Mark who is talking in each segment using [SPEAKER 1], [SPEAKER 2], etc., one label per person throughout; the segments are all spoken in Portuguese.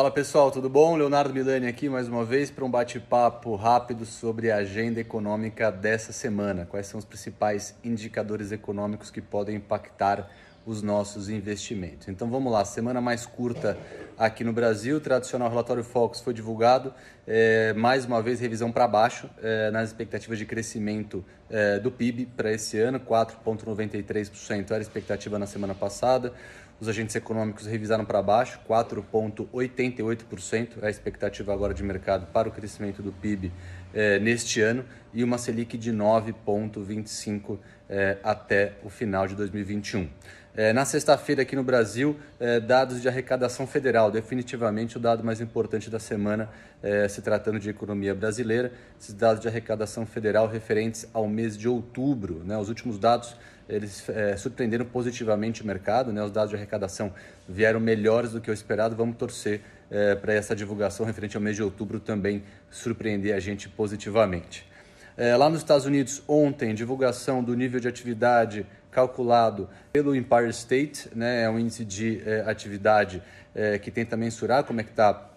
[SPEAKER 1] Fala pessoal, tudo bom? Leonardo Milani aqui mais uma vez para um bate-papo rápido sobre a agenda econômica dessa semana. Quais são os principais indicadores econômicos que podem impactar os nossos investimentos? Então vamos lá, semana mais curta aqui no Brasil, o tradicional relatório Focus foi divulgado, é, mais uma vez revisão para baixo é, nas expectativas de crescimento é, do PIB para esse ano, 4,93% era a expectativa na semana passada. Os agentes econômicos revisaram para baixo, 4,88% é a expectativa agora de mercado para o crescimento do PIB eh, neste ano e uma Selic de 9,25% eh, até o final de 2021. Eh, na sexta-feira, aqui no Brasil, dados de arrecadação federal, definitivamente o dado mais importante da semana, se tratando de economia brasileira. Esses dados de arrecadação federal referentes ao mês de outubro, né, os últimos dados eles é, surpreenderam positivamente o mercado, né? os dados de arrecadação vieram melhores do que o esperado. Vamos torcer é, para essa divulgação referente ao mês de outubro também surpreender a gente positivamente. É, lá nos Estados Unidos, ontem, divulgação do nível de atividade calculado pelo Empire State, né? é um índice de é, atividade é, que tenta mensurar como é que está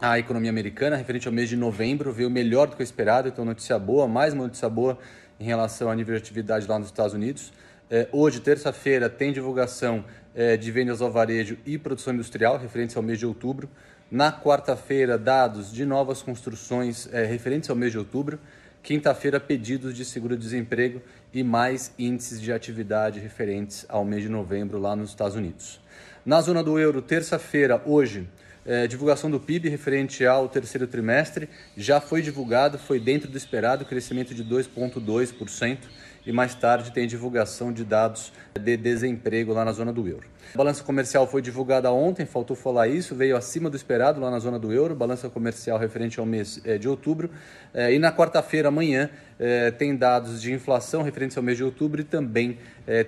[SPEAKER 1] a economia americana, referente ao mês de novembro, veio melhor do que o esperado, então notícia boa, mais uma notícia boa em relação ao nível de atividade lá nos Estados Unidos. É, hoje, terça-feira, tem divulgação é, de vendas ao varejo e produção industrial, referentes ao mês de outubro. Na quarta-feira, dados de novas construções é, referentes ao mês de outubro. Quinta-feira, pedidos de seguro-desemprego e mais índices de atividade referentes ao mês de novembro lá nos Estados Unidos. Na zona do euro, terça-feira, hoje, é, divulgação do PIB referente ao terceiro trimestre já foi divulgado, foi dentro do esperado, crescimento de 2,2% e mais tarde tem divulgação de dados de desemprego lá na zona do euro. A balança comercial foi divulgada ontem, faltou falar isso, veio acima do esperado lá na zona do euro, balança comercial referente ao mês é, de outubro. É, e na quarta-feira, amanhã, é, tem dados de inflação referentes ao mês de outubro e também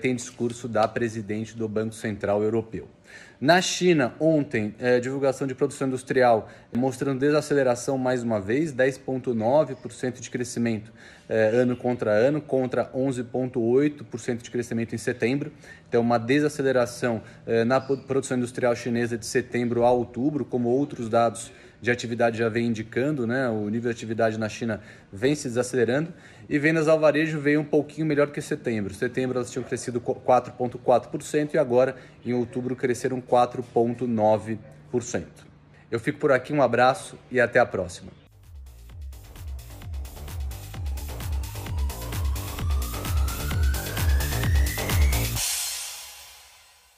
[SPEAKER 1] tem discurso da presidente do Banco Central Europeu. Na China, ontem, é, divulgação de produção industrial mostrando desaceleração mais uma vez, 10,9% de crescimento é, ano contra ano, contra 11,8% de crescimento em setembro. Então, uma desaceleração é, na produção industrial chinesa de setembro a outubro, como outros dados de atividade já vem indicando, né? O nível de atividade na China vem se desacelerando e vendas ao varejo veio um pouquinho melhor que setembro. Setembro elas tinham crescido 4,4% e agora em outubro cresceram 4,9%. Eu fico por aqui, um abraço e até a próxima.